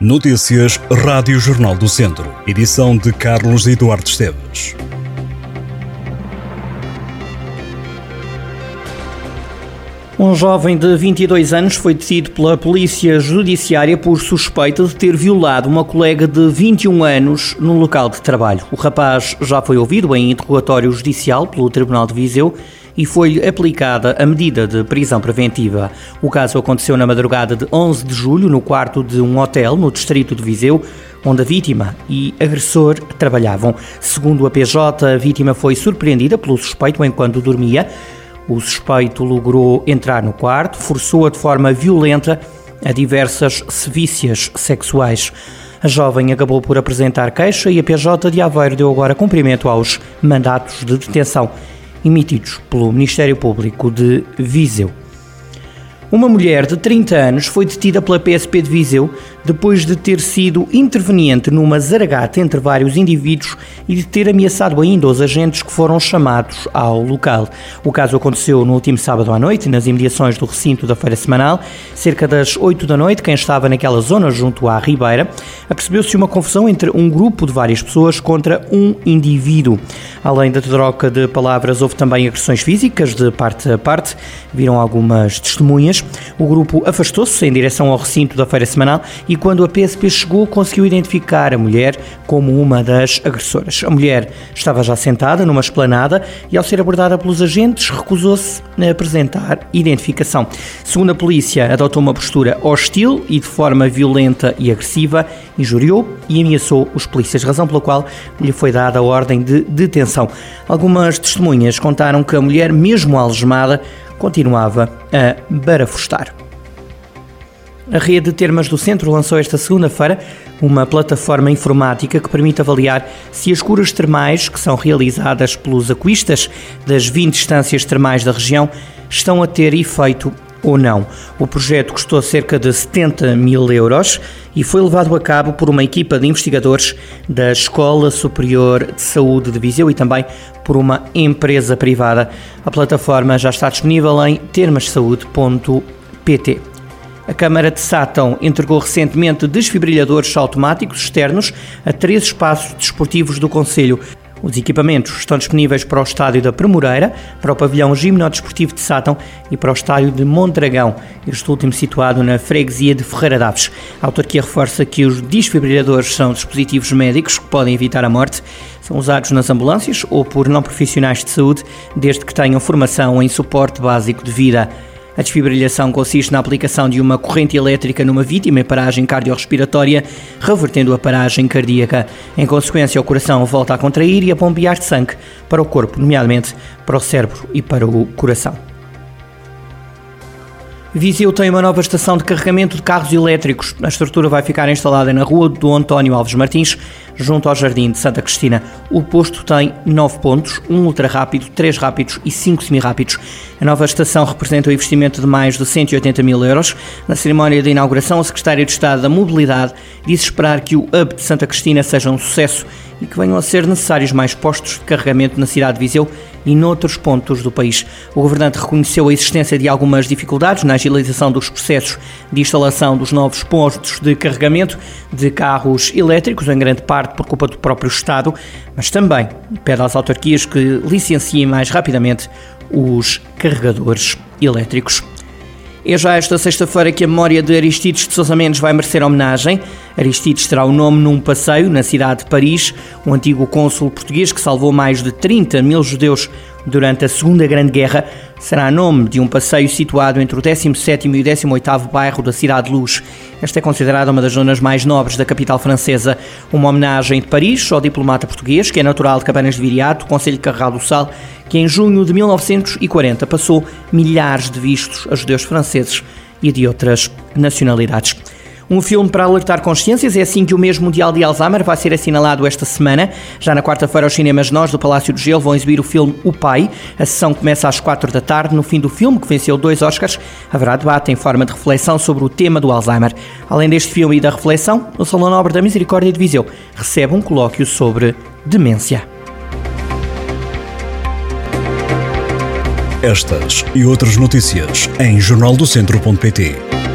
Notícias Rádio Jornal do Centro. Edição de Carlos Eduardo Esteves. Um jovem de 22 anos foi detido pela Polícia Judiciária por suspeita de ter violado uma colega de 21 anos no local de trabalho. O rapaz já foi ouvido em interrogatório judicial pelo Tribunal de Viseu e foi-lhe aplicada a medida de prisão preventiva. O caso aconteceu na madrugada de 11 de julho, no quarto de um hotel no distrito de Viseu, onde a vítima e agressor trabalhavam. Segundo a PJ, a vítima foi surpreendida pelo suspeito enquanto dormia. O suspeito logrou entrar no quarto, forçou-a de forma violenta a diversas sevícias sexuais. A jovem acabou por apresentar queixa e a PJ de Aveiro deu agora cumprimento aos mandatos de detenção emitidos pelo Ministério Público de Viseu. Uma mulher de 30 anos foi detida pela PSP de Viseu depois de ter sido interveniente numa zaragata entre vários indivíduos e de ter ameaçado ainda os agentes que foram chamados ao local. O caso aconteceu no último sábado à noite, nas imediações do recinto da feira semanal. Cerca das 8 da noite, quem estava naquela zona junto à Ribeira, apercebeu-se uma confusão entre um grupo de várias pessoas contra um indivíduo. Além da troca de palavras, houve também agressões físicas de parte a parte. Viram algumas testemunhas. O grupo afastou-se em direção ao recinto da feira semanal e quando a PSP chegou conseguiu identificar a mulher como uma das agressoras. A mulher estava já sentada numa esplanada e ao ser abordada pelos agentes recusou-se a apresentar identificação. Segundo a polícia, adotou uma postura hostil e de forma violenta e agressiva, injuriou e ameaçou os polícias, razão pela qual lhe foi dada a ordem de detenção. Algumas testemunhas contaram que a mulher, mesmo algemada, continuava a barafustar. A rede de termas do centro lançou esta segunda-feira uma plataforma informática que permite avaliar se as curas termais que são realizadas pelos aquistas das 20 estâncias termais da região estão a ter efeito ou não. O projeto custou cerca de 70 mil euros e foi levado a cabo por uma equipa de investigadores da Escola Superior de Saúde de Viseu e também por uma empresa privada. A plataforma já está disponível em termassaude.pt. A Câmara de Sátão entregou recentemente desfibrilhadores automáticos externos a três espaços desportivos do Conselho. Os equipamentos estão disponíveis para o estádio da Premoreira, para o pavilhão gimnodesportivo de Sátão e para o estádio de Mondragão, este último situado na freguesia de Ferreira Daves. A autarquia reforça que os desfibrilhadores são dispositivos médicos que podem evitar a morte, são usados nas ambulâncias ou por não profissionais de saúde, desde que tenham formação em suporte básico de vida. A desfibrilhação consiste na aplicação de uma corrente elétrica numa vítima em paragem cardiorrespiratória, revertendo a paragem cardíaca. Em consequência, o coração volta a contrair e a bombear sangue para o corpo, nomeadamente para o cérebro e para o coração. Viseu tem uma nova estação de carregamento de carros elétricos. A estrutura vai ficar instalada na rua do António Alves Martins, junto ao Jardim de Santa Cristina. O posto tem nove pontos, um ultra rápido, três rápidos e cinco semi-rápidos. A nova estação representa um investimento de mais de 180 mil euros. Na cerimónia de inauguração, o secretário de Estado da Mobilidade disse esperar que o Hub de Santa Cristina seja um sucesso e que venham a ser necessários mais postos de carregamento na cidade de Viseu e noutros pontos do país. O governante reconheceu a existência de algumas dificuldades na agilização dos processos de instalação dos novos postos de carregamento de carros elétricos, em grande parte por culpa do próprio Estado, mas também pede às autarquias que licenciem mais rapidamente os carregadores elétricos. É já esta sexta-feira que a memória de Aristides de Sousa Mendes vai merecer homenagem. Aristides terá o nome num passeio na cidade de Paris, o antigo cônsul português que salvou mais de 30 mil judeus durante a Segunda Grande Guerra, será nome de um passeio situado entre o 17º e o 18º bairro da Cidade de Luz. Esta é considerada uma das zonas mais nobres da capital francesa. Uma homenagem de Paris ao diplomata português, que é natural de Cabanas de Viriato, Conselho de Carregal do Sal, que em junho de 1940 passou milhares de vistos a judeus franceses e de outras nacionalidades. Um filme para alertar consciências, é assim que o mês mundial de Alzheimer vai ser assinalado esta semana. Já na quarta-feira, os cinemas Nós do Palácio do Gelo vão exibir o filme O Pai. A sessão começa às quatro da tarde. No fim do filme, que venceu dois Oscars, haverá debate em forma de reflexão sobre o tema do Alzheimer. Além deste filme e da reflexão, o Salão Nobre da Misericórdia de Viseu recebe um colóquio sobre demência. Estas e outras notícias em jornaldocentro.pt.